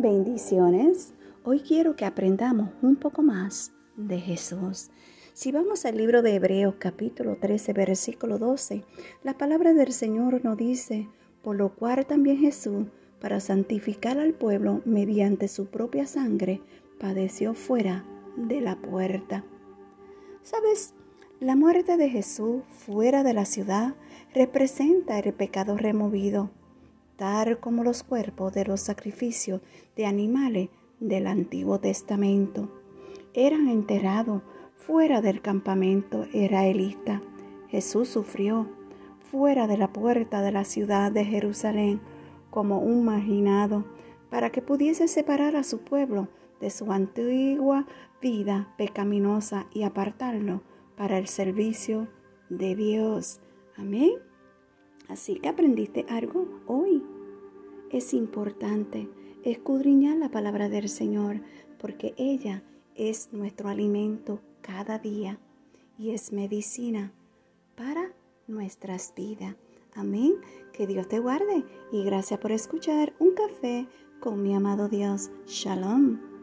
Bendiciones. Hoy quiero que aprendamos un poco más de Jesús. Si vamos al libro de Hebreos capítulo 13 versículo 12, la palabra del Señor nos dice, por lo cual también Jesús, para santificar al pueblo mediante su propia sangre, padeció fuera de la puerta. ¿Sabes? La muerte de Jesús fuera de la ciudad representa el pecado removido como los cuerpos de los sacrificios de animales del Antiguo Testamento. Eran enterrados fuera del campamento israelita. Jesús sufrió fuera de la puerta de la ciudad de Jerusalén como un marginado para que pudiese separar a su pueblo de su antigua vida pecaminosa y apartarlo para el servicio de Dios. Amén. Así que aprendiste algo hoy. Es importante escudriñar la palabra del Señor porque ella es nuestro alimento cada día y es medicina para nuestras vidas. Amén. Que Dios te guarde y gracias por escuchar un café con mi amado Dios. Shalom.